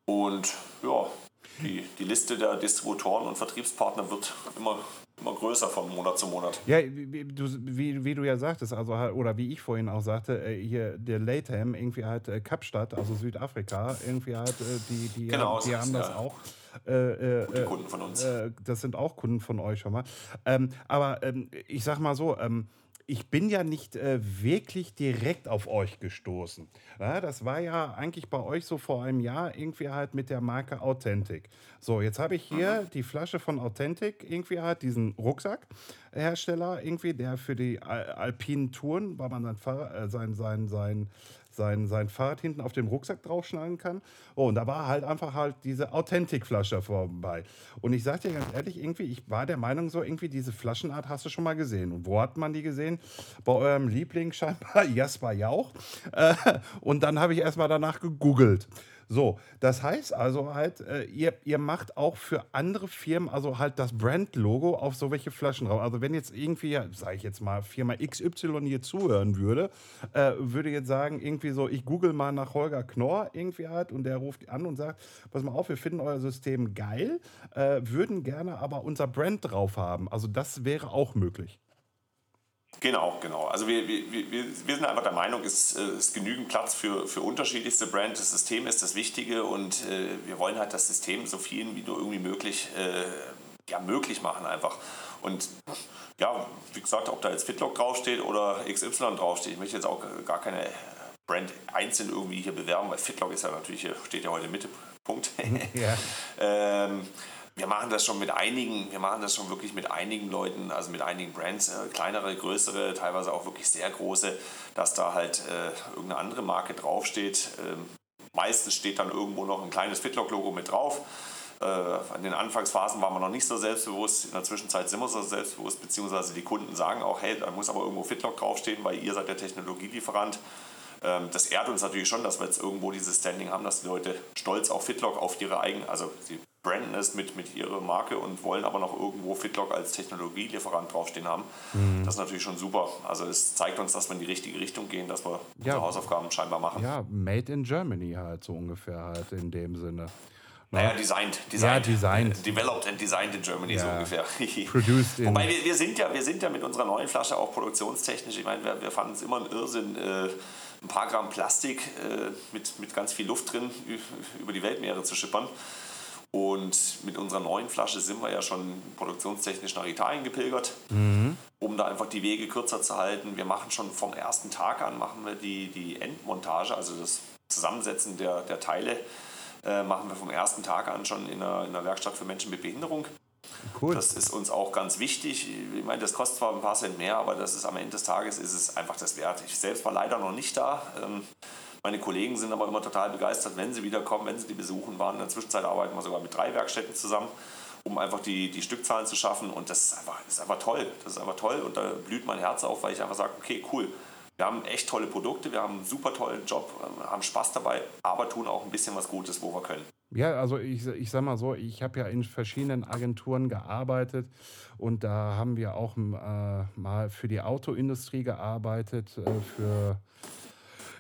Und ja, die, die Liste der Distributoren und Vertriebspartner wird immer immer größer von Monat zu Monat. Ja, wie du, wie, wie du ja sagtest, also oder wie ich vorhin auch sagte, äh, hier der Latham, irgendwie halt äh, Kapstadt, also Südafrika, irgendwie halt äh, die, die, genau, die haben das ja. auch. Äh, äh, Kunden von uns. Äh, das sind auch Kunden von euch schon mal. Ähm, aber ähm, ich sag mal so, ähm, ich bin ja nicht äh, wirklich direkt auf euch gestoßen. Ja, das war ja eigentlich bei euch so vor einem Jahr irgendwie halt mit der Marke Authentic. So, jetzt habe ich hier mhm. die Flasche von Authentic, irgendwie halt diesen Rucksackhersteller, irgendwie, der für die Al alpinen Touren, weil man sein, äh, sein, sein, sein sein, sein Fahrrad hinten auf dem Rucksack draufschneiden kann. Oh, und da war halt einfach halt diese Authentikflasche vorbei. Und ich sage dir ganz ehrlich, irgendwie, ich war der Meinung so, irgendwie diese Flaschenart hast du schon mal gesehen. Und wo hat man die gesehen? Bei eurem Liebling scheinbar, Jasper Jauch. Äh, und dann habe ich erstmal danach gegoogelt. So, das heißt also halt, äh, ihr, ihr macht auch für andere Firmen also halt das Brand-Logo auf so welche Flaschen drauf. Also wenn jetzt irgendwie, sage ich jetzt mal, Firma XY hier zuhören würde, äh, würde jetzt sagen, irgendwie so, ich google mal nach Holger Knorr irgendwie halt und der ruft an und sagt, pass mal auf, wir finden euer System geil, äh, würden gerne aber unser Brand drauf haben. Also das wäre auch möglich. Genau, genau. Also wir, wir, wir, wir sind einfach der Meinung, es ist genügend Platz für, für unterschiedlichste Brands. Das System ist das Wichtige und äh, wir wollen halt das System so vielen wie nur irgendwie möglich, äh, ja, möglich machen einfach. Und ja, wie gesagt, ob da jetzt Fitlock draufsteht oder XY draufsteht, ich möchte jetzt auch gar keine Brand einzeln irgendwie hier bewerben, weil Fitlock ist ja natürlich, steht ja heute im Mittelpunkt. ja. ähm, wir machen das schon mit einigen, wir machen das schon wirklich mit einigen Leuten, also mit einigen Brands, äh, kleinere, größere, teilweise auch wirklich sehr große, dass da halt äh, irgendeine andere Marke draufsteht. Ähm, meistens steht dann irgendwo noch ein kleines Fitlock-Logo mit drauf. Äh, in den Anfangsphasen waren wir noch nicht so selbstbewusst, in der Zwischenzeit sind wir so selbstbewusst, beziehungsweise die Kunden sagen auch, hey, da muss aber irgendwo Fitlock draufstehen, weil ihr seid der Technologielieferant. Ähm, das ehrt uns natürlich schon, dass wir jetzt irgendwo dieses Standing haben, dass die Leute stolz auf Fitlock, auf ihre eigenen, also sie branden es mit, mit ihrer Marke und wollen aber noch irgendwo Fitlock als Technologielieferant draufstehen haben. Mhm. Das ist natürlich schon super. Also es zeigt uns, dass wir in die richtige Richtung gehen, dass wir ja. unsere Hausaufgaben scheinbar machen. Ja, made in Germany halt so ungefähr halt in dem Sinne. Naja, designed, designed, ja, designed. Developed and designed in Germany, ja. so ungefähr. Produced Wobei wir, wir, sind ja, wir sind ja mit unserer neuen Flasche auch produktionstechnisch, ich meine, wir, wir fanden es immer ein Irrsinn, äh, ein paar Gramm Plastik äh, mit, mit ganz viel Luft drin über die Weltmeere zu schippern. Und mit unserer neuen Flasche sind wir ja schon produktionstechnisch nach Italien gepilgert, mhm. um da einfach die Wege kürzer zu halten. Wir machen schon vom ersten Tag an machen wir die, die Endmontage, also das Zusammensetzen der, der Teile, äh, machen wir vom ersten Tag an schon in einer, in einer Werkstatt für Menschen mit Behinderung. Cool. Das ist uns auch ganz wichtig. Ich meine, das kostet zwar ein paar Cent mehr, aber das ist am Ende des Tages ist es einfach das wert. Ich selbst war leider noch nicht da. Ähm, meine Kollegen sind aber immer total begeistert, wenn sie wiederkommen, wenn sie die besuchen waren. In der Zwischenzeit arbeiten wir sogar mit drei Werkstätten zusammen, um einfach die, die Stückzahlen zu schaffen. Und das ist, einfach, das ist einfach toll. Das ist einfach toll. Und da blüht mein Herz auf, weil ich einfach sage, okay, cool. Wir haben echt tolle Produkte, wir haben einen super tollen Job, ähm, haben Spaß dabei, aber tun auch ein bisschen was Gutes, wo wir können. Ja, also ich, ich sag mal so, ich habe ja in verschiedenen Agenturen gearbeitet und da haben wir auch äh, mal für die Autoindustrie gearbeitet, äh, für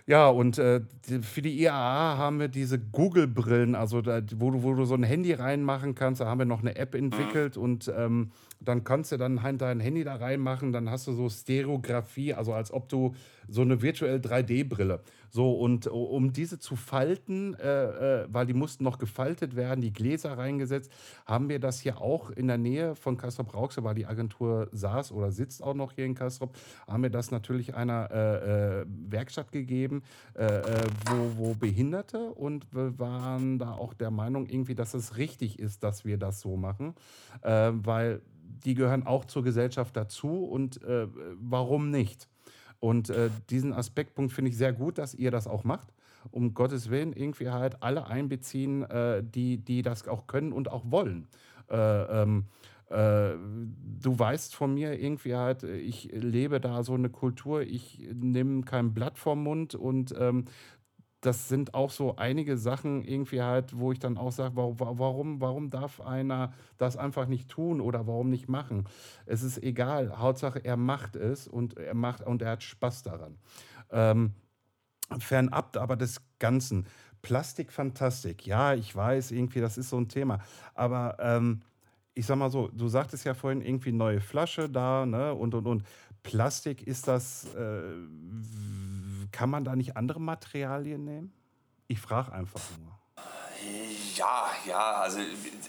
ja, und äh, für die IAA haben wir diese Google-Brillen, also da, wo, du, wo du so ein Handy reinmachen kannst. Da haben wir noch eine App entwickelt mhm. und ähm, dann kannst du dann halt dein Handy da reinmachen. Dann hast du so Stereografie, also als ob du so eine virtuell 3D-Brille. So, und um diese zu falten, äh, äh, weil die mussten noch gefaltet werden, die Gläser reingesetzt, haben wir das hier auch in der Nähe von Kastrop Rauxel, weil die Agentur saß oder sitzt auch noch hier in Kastrop, haben wir das natürlich einer äh, äh Werkstatt gegeben, äh, wo, wo Behinderte und wir waren da auch der Meinung irgendwie, dass es richtig ist, dass wir das so machen, weil die gehören auch zur Gesellschaft dazu und warum nicht? Und äh, diesen Aspektpunkt finde ich sehr gut, dass ihr das auch macht. Um Gottes Willen irgendwie halt alle einbeziehen, äh, die, die das auch können und auch wollen. Äh, ähm, äh, du weißt von mir irgendwie halt, ich lebe da so eine Kultur, ich nehme kein Blatt vom Mund und ähm, das sind auch so einige Sachen irgendwie halt, wo ich dann auch sage, warum, warum darf einer das einfach nicht tun oder warum nicht machen? Es ist egal. Hauptsache, er macht es und er macht und er hat Spaß daran. Ähm, fernab aber des Ganzen. Plastikfantastik, ja, ich weiß, irgendwie, das ist so ein Thema. Aber ähm, ich sag mal so, du sagtest ja vorhin irgendwie neue Flasche da, ne? Und und und. Plastik ist das. Äh, kann man da nicht andere Materialien nehmen? Ich frage einfach nur. Ja, ja, also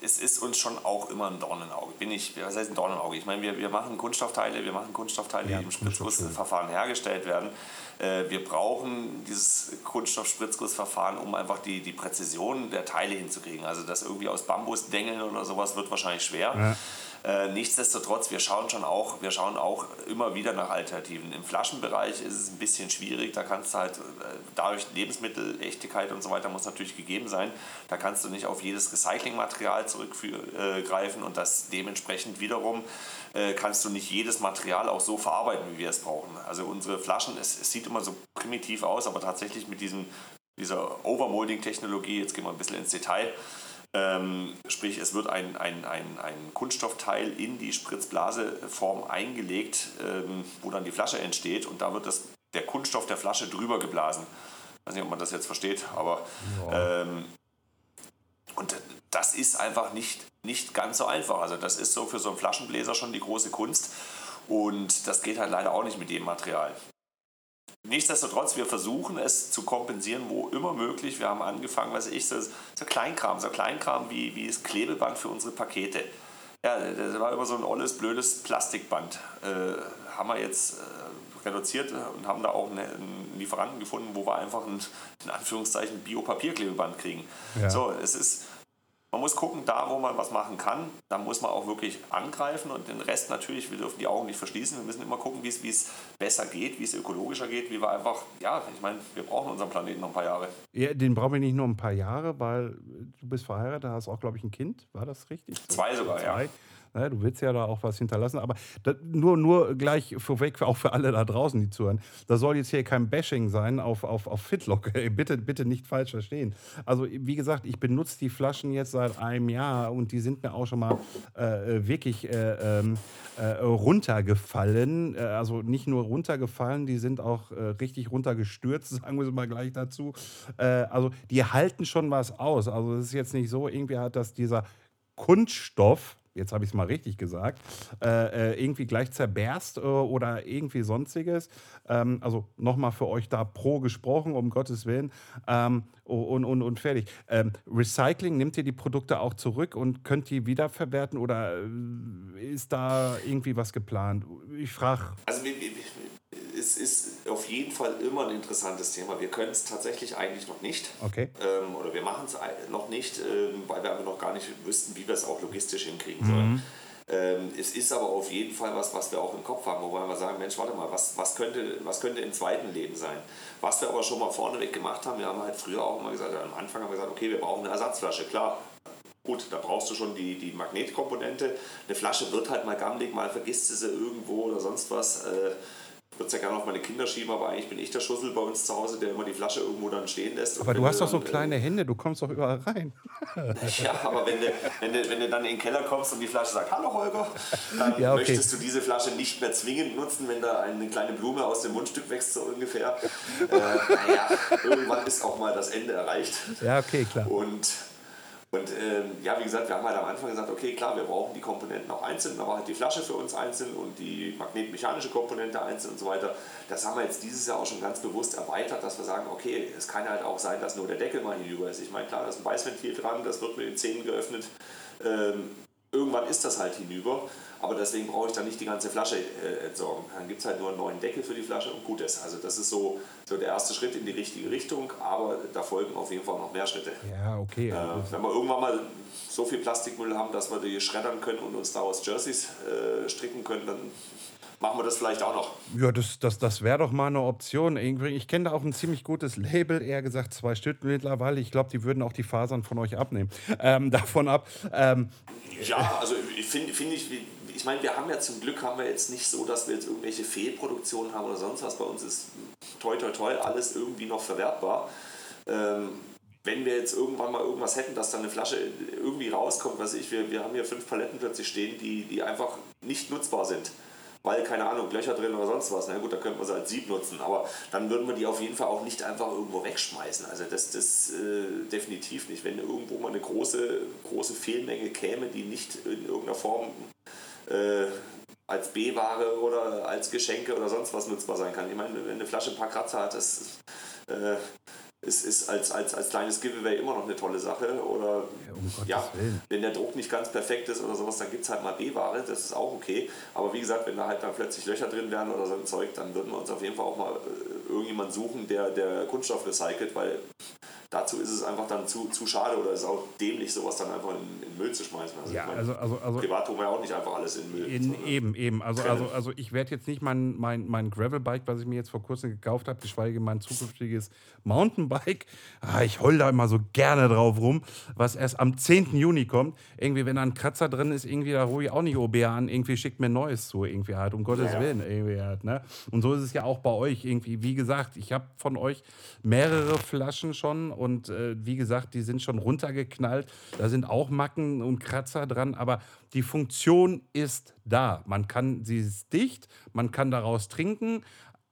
es ist uns schon auch immer ein Dornenauge. Bin ich, was heißt ein Dornenauge? Ich meine, wir, wir machen Kunststoffteile, wir machen Kunststoffteile, ja, die im Spritzgussverfahren hergestellt werden. Äh, wir brauchen dieses Kunststoff-Spritzgussverfahren, um einfach die, die Präzision der Teile hinzukriegen. Also das irgendwie aus Bambus dengeln oder sowas wird wahrscheinlich schwer. Ja. Äh, nichtsdestotrotz, wir schauen schon auch, wir schauen auch immer wieder nach Alternativen. Im Flaschenbereich ist es ein bisschen schwierig, da kannst du halt, äh, dadurch Lebensmittel, Echtigkeit und so weiter muss natürlich gegeben sein. Da kannst du nicht auf jedes Recyclingmaterial zurückgreifen und das dementsprechend wiederum äh, kannst du nicht jedes Material auch so verarbeiten, wie wir es brauchen. Also unsere Flaschen, es, es sieht immer so primitiv aus, aber tatsächlich mit diesem, dieser Overmolding-Technologie, jetzt gehen wir ein bisschen ins Detail, ähm, sprich, es wird ein, ein, ein, ein Kunststoffteil in die Spritzblaseform eingelegt, ähm, wo dann die Flasche entsteht und da wird das, der Kunststoff der Flasche drüber geblasen. Ich weiß nicht, ob man das jetzt versteht, aber ähm, und das ist einfach nicht, nicht ganz so einfach. Also das ist so für so einen Flaschenbläser schon die große Kunst und das geht halt leider auch nicht mit jedem Material. Nichtsdestotrotz, wir versuchen es zu kompensieren, wo immer möglich. Wir haben angefangen, was ich, so, so Kleinkram, so Kleinkram wie, wie das Klebeband für unsere Pakete. Ja, das war immer so ein olles, blödes Plastikband. Äh, haben wir jetzt äh, reduziert und haben da auch eine, einen Lieferanten gefunden, wo wir einfach ein, in Anführungszeichen, Biopapierklebeband kriegen. Ja. So, es ist man muss gucken, da wo man was machen kann, da muss man auch wirklich angreifen und den Rest natürlich, wir dürfen die Augen nicht verschließen. Wir müssen immer gucken, wie es besser geht, wie es ökologischer geht, wie wir einfach, ja, ich meine, wir brauchen unseren Planeten noch ein paar Jahre. Ja, den brauchen wir nicht nur ein paar Jahre, weil du bist verheiratet, hast auch, glaube ich, ein Kind. War das richtig? Zwei sogar, Zwei. ja. Ne, du willst ja da auch was hinterlassen, aber das, nur, nur gleich vorweg, auch für alle da draußen, die zuhören. Das soll jetzt hier kein Bashing sein auf, auf, auf Fitlock. bitte, bitte nicht falsch verstehen. Also, wie gesagt, ich benutze die Flaschen jetzt seit einem Jahr und die sind mir auch schon mal äh, wirklich äh, ähm, äh, runtergefallen. Äh, also nicht nur runtergefallen, die sind auch äh, richtig runtergestürzt, sagen wir es mal gleich dazu. Äh, also, die halten schon was aus. Also, es ist jetzt nicht so, irgendwie hat das dieser Kunststoff, jetzt habe ich es mal richtig gesagt, äh, äh, irgendwie gleich zerberst äh, oder irgendwie sonstiges. Ähm, also nochmal für euch da pro gesprochen, um Gottes Willen. Ähm, und, und, und fertig. Ähm, Recycling, nimmt ihr die Produkte auch zurück und könnt die wiederverwerten oder äh, ist da irgendwie was geplant? Ich frage. Also es ist auf jeden Fall immer ein interessantes Thema. Wir können es tatsächlich eigentlich noch nicht. Okay. Ähm, oder wir machen es noch nicht, ähm, weil wir aber noch gar nicht wüssten, wie wir es auch logistisch hinkriegen sollen. Mhm. Ähm, es ist aber auf jeden Fall was, was wir auch im Kopf haben, wo wir sagen, Mensch, warte mal, was, was, könnte, was könnte im zweiten Leben sein? Was wir aber schon mal vorneweg gemacht haben, wir haben halt früher auch immer gesagt, am Anfang haben wir gesagt, okay, wir brauchen eine Ersatzflasche, klar. Gut, da brauchst du schon die, die Magnetkomponente. Eine Flasche wird halt mal gammelig, mal vergisst du sie irgendwo oder sonst was. Äh, würde es ja gerne auf meine Kinder schieben, aber eigentlich bin ich der Schussel bei uns zu Hause, der immer die Flasche irgendwo dann stehen lässt. Aber du hast doch so kleine Hände, du kommst doch überall rein. ja, aber wenn du, wenn, du, wenn du dann in den Keller kommst und die Flasche sagt, hallo Holger, dann ja, okay. möchtest du diese Flasche nicht mehr zwingend nutzen, wenn da eine kleine Blume aus dem Mundstück wächst, so ungefähr. äh, naja, irgendwann ist auch mal das Ende erreicht. Ja, okay, klar. Und und ähm, ja, wie gesagt, wir haben halt am Anfang gesagt, okay, klar, wir brauchen die Komponenten auch einzeln, aber halt die Flasche für uns einzeln und die magnetmechanische Komponente einzeln und so weiter. Das haben wir jetzt dieses Jahr auch schon ganz bewusst erweitert, dass wir sagen, okay, es kann halt auch sein, dass nur der Deckel mal hinüber ist. Ich meine, klar, da ist ein Beißventil dran, das wird mit den Zähnen geöffnet. Ähm, irgendwann ist das halt hinüber. Aber deswegen brauche ich dann nicht die ganze Flasche äh, entsorgen. Dann gibt es halt nur einen neuen Deckel für die Flasche und gut ist. Also das ist so, so der erste Schritt in die richtige Richtung, aber da folgen auf jeden Fall noch mehr Schritte. Ja, okay. Äh, wenn wir irgendwann mal so viel Plastikmüll haben, dass wir die schreddern können und uns daraus Jerseys äh, stricken können, dann machen wir das vielleicht auch noch. Ja, das, das, das wäre doch mal eine Option. Ich kenne da auch ein ziemlich gutes Label, eher gesagt zwei Stück mittlerweile. Ich glaube, die würden auch die Fasern von euch abnehmen. Ähm, davon ab. Ähm, ja, also finde, find ich, ich meine, wir haben ja zum Glück haben wir jetzt nicht so, dass wir jetzt irgendwelche Fehlproduktionen haben oder sonst was. Bei uns ist toi toi toi alles irgendwie noch verwertbar. Ähm, wenn wir jetzt irgendwann mal irgendwas hätten, dass dann eine Flasche irgendwie rauskommt, was ich, wir, wir haben hier fünf Paletten plötzlich stehen, die, die einfach nicht nutzbar sind. Weil, keine Ahnung, Löcher drin oder sonst was. Na gut, da könnten wir sie als Sieb nutzen. Aber dann würden wir die auf jeden Fall auch nicht einfach irgendwo wegschmeißen. Also das, das äh, definitiv nicht. Wenn irgendwo mal eine große, große Fehlmenge käme, die nicht in irgendeiner Form äh, als B-Ware oder als Geschenke oder sonst was nutzbar sein kann. Ich meine, wenn eine Flasche ein paar Kratzer hat, das äh, ist, ist als, als, als kleines Giveaway immer noch eine tolle Sache. Oder ja, um ja wenn der Druck nicht ganz perfekt ist oder sowas, dann gibt es halt mal B-Ware, das ist auch okay. Aber wie gesagt, wenn da halt dann plötzlich Löcher drin wären oder so ein Zeug, dann würden wir uns auf jeden Fall auch mal äh, irgendjemanden suchen, der, der Kunststoff recycelt, weil dazu ist es einfach dann zu, zu schade oder ist auch dämlich, sowas dann einfach in, in Müll zu schmeißen. Also ja, also, also, also privat tun wir ja auch nicht einfach alles in Müll. In, eben, eben. Also, also, also ich werde jetzt nicht mein, mein, mein Gravelbike, was ich mir jetzt vor kurzem gekauft habe, geschweige mein zukünftiges Mountainbike. Ah, ich heul da immer so gerne drauf rum, was erst am 10. Juni kommt. Irgendwie, wenn da ein Kratzer drin ist, irgendwie, da ruhe ich auch nicht OB an, irgendwie schickt mir Neues zu, irgendwie halt, um Gottes ja. Willen. Irgendwie halt, ne? Und so ist es ja auch bei euch irgendwie. Wie gesagt, ich habe von euch mehrere Flaschen schon und äh, wie gesagt, die sind schon runtergeknallt. Da sind auch Macken und Kratzer dran, aber die Funktion ist da. Man kann, sie ist dicht, man kann daraus trinken,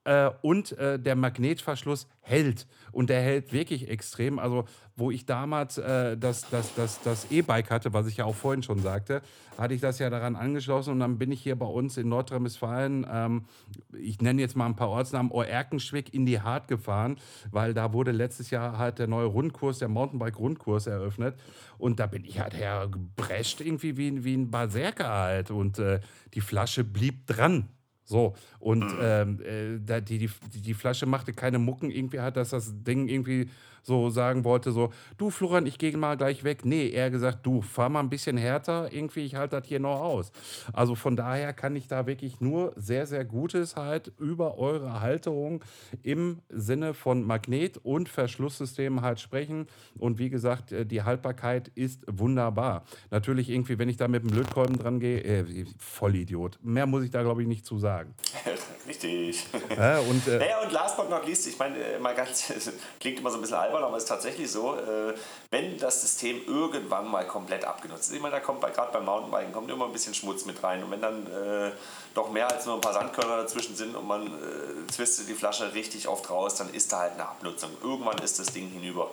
äh, und äh, der Magnetverschluss hält. Und der hält wirklich extrem. Also, wo ich damals äh, das, das, das, das E-Bike hatte, was ich ja auch vorhin schon sagte, hatte ich das ja daran angeschlossen. Und dann bin ich hier bei uns in Nordrhein-Westfalen, ähm, ich nenne jetzt mal ein paar Ortsnamen, Oerkenschwick in die Hart gefahren, weil da wurde letztes Jahr halt der neue Rundkurs, der Mountainbike-Rundkurs eröffnet. Und da bin ich halt hergebrescht, irgendwie wie, wie ein Berserker halt. Und äh, die Flasche blieb dran. So, und mhm. ähm, äh, die, die, die Flasche machte keine Mucken, irgendwie hat das das Ding irgendwie so sagen wollte, so, du Florian, ich gehe mal gleich weg. Nee, er gesagt, du, fahr mal ein bisschen härter, irgendwie, ich halte das hier noch aus. Also von daher kann ich da wirklich nur sehr, sehr Gutes halt über eure Halterung im Sinne von Magnet- und Verschlusssystem halt sprechen. Und wie gesagt, äh, die Haltbarkeit ist wunderbar. Natürlich irgendwie, wenn ich da mit dem Lötkolben dran gehe, äh, Vollidiot. Mehr muss ich da, glaube ich, nicht zu sagen. Richtig. Ja, und, äh, naja, und last but not least, ich meine, äh, mal ganz, klingt immer so ein bisschen albern, aber es ist tatsächlich so, äh, wenn das System irgendwann mal komplett abgenutzt ist, ich meine, da kommt bei, gerade beim Mountainbiken kommt immer ein bisschen Schmutz mit rein und wenn dann äh, doch mehr als nur ein paar Sandkörner dazwischen sind und man äh, zwistet die Flasche richtig oft raus, dann ist da halt eine Abnutzung. Irgendwann ist das Ding hinüber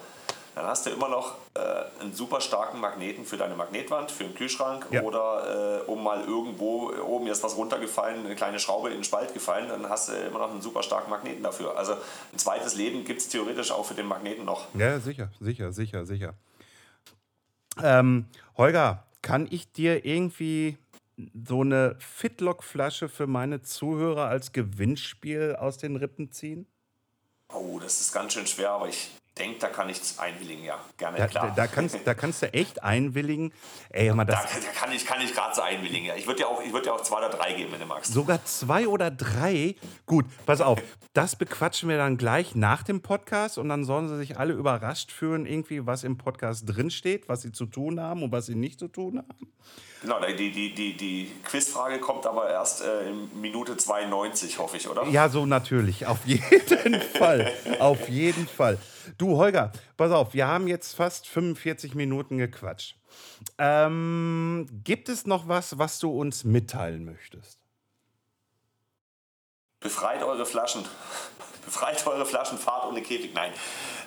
dann hast du immer noch äh, einen super starken Magneten für deine Magnetwand, für den Kühlschrank ja. oder äh, um mal irgendwo oben ist was runtergefallen, eine kleine Schraube in den Spalt gefallen, dann hast du immer noch einen super starken Magneten dafür. Also ein zweites Leben gibt es theoretisch auch für den Magneten noch. Ja, sicher, sicher, sicher, sicher. Ähm, Holger, kann ich dir irgendwie so eine Fitlock-Flasche für meine Zuhörer als Gewinnspiel aus den Rippen ziehen? Oh, das ist ganz schön schwer, aber ich denke, da kann ich einwilligen, ja. Gerne, Da, klar. da, da, kannst, da kannst du echt einwilligen. Ey, mal, Da, das, da kann ich, kann ich gerade so einwilligen. Ja. Ich würde dir, auch- ich würd dir auch zwei oder drei geben, wenn du magst. sogar zwei oder drei. Gut, pass auf, das bequatschen wir dann gleich nach dem Podcast und dann sollen sie sich alle überrascht fühlen, irgendwie, was im Podcast drinsteht, was sie zu tun haben und was sie nicht zu tun haben. Genau, die, die, die, die Quizfrage kommt aber erst äh, in Minute 92, hoffe ich, oder? Ja, so natürlich, auf jeden Fall. Auf jeden Fall. Du, Holger, pass auf, wir haben jetzt fast 45 Minuten gequatscht. Ähm, gibt es noch was, was du uns mitteilen möchtest? Befreit eure Flaschen. Befreit eure Flaschen, fahrt ohne Käfig. Nein.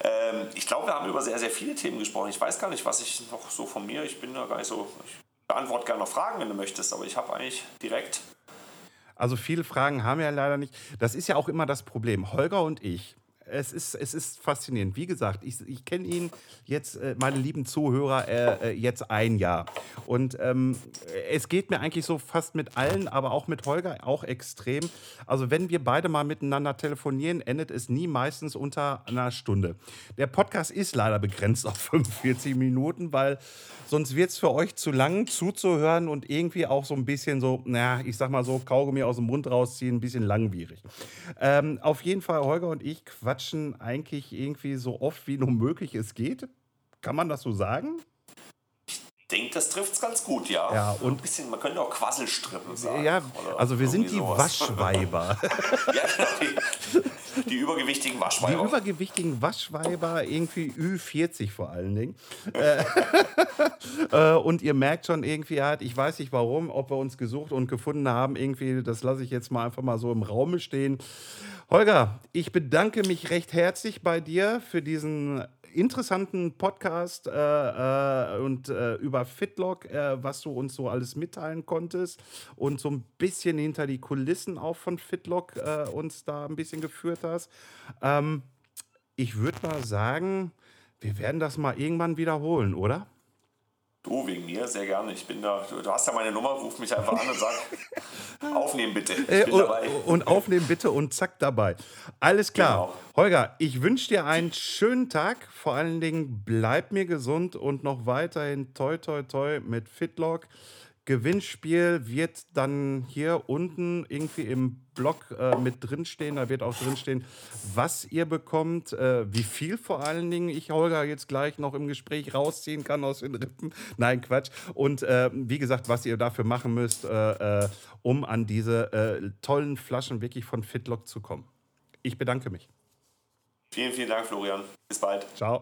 Ähm, ich glaube, wir haben über sehr, sehr viele Themen gesprochen. Ich weiß gar nicht, was ich noch so von mir, ich bin da gar nicht so, ich beantworte gerne noch Fragen, wenn du möchtest, aber ich habe eigentlich direkt Also viele Fragen haben wir ja leider nicht. Das ist ja auch immer das Problem. Holger und ich. Es ist, es ist faszinierend. Wie gesagt, ich, ich kenne ihn jetzt, äh, meine lieben Zuhörer, äh, äh, jetzt ein Jahr. Und ähm, es geht mir eigentlich so fast mit allen, aber auch mit Holger auch extrem. Also wenn wir beide mal miteinander telefonieren, endet es nie meistens unter einer Stunde. Der Podcast ist leider begrenzt auf 45 Minuten, weil sonst wird es für euch zu lang zuzuhören und irgendwie auch so ein bisschen so, naja, ich sag mal so, Kaugummi aus dem Mund rausziehen, ein bisschen langwierig. Ähm, auf jeden Fall, Holger und ich quatschen eigentlich irgendwie so oft wie nur möglich es geht. Kann man das so sagen? denke, das trifft es ganz gut, ja. Ja, und- ein bisschen, man könnte auch Quasselstrippen sagen. Ja, also wir sind die sowas. Waschweiber. ja, genau, die, die übergewichtigen Die Waschweiber. übergewichtigen Waschweiber, irgendwie Ü40 vor allen Dingen. Äh, äh, und ihr merkt schon irgendwie, halt, ich weiß nicht warum, ob wir uns gesucht und gefunden haben, irgendwie, das lasse ich jetzt mal einfach mal so im Raume stehen. Holger, ich bedanke mich recht herzlich bei dir für diesen interessanten Podcast äh, äh, und äh, über Fitlock, äh, was du uns so alles mitteilen konntest und so ein bisschen hinter die Kulissen auch von Fitlock äh, uns da ein bisschen geführt hast. Ähm, ich würde mal sagen, wir werden das mal irgendwann wiederholen, oder? Du, wegen mir, sehr gerne. Ich bin da. Du, hast ja meine Nummer, ruf mich einfach an und sag, aufnehmen bitte. Ich Äh, und, dabei. und aufnehmen bitte und zack dabei. Alles klar. Genau. Holger, ich wünsche dir einen schönen Tag. Vor allen Dingen bleib mir gesund und noch weiterhin toi toi toi mit Fitlock. Gewinnspiel wird dann hier unten irgendwie im Blog äh, mit drinstehen. Da wird auch drinstehen, was ihr bekommt, äh, wie viel vor allen Dingen ich Holger jetzt gleich noch im Gespräch rausziehen kann aus den Rippen. Nein, Quatsch. Und äh, wie gesagt, was ihr dafür machen müsst, äh, äh, um an diese äh, tollen Flaschen wirklich von Fitlock zu kommen. Ich bedanke mich. Vielen, vielen Dank, Florian. Bis bald. Ciao.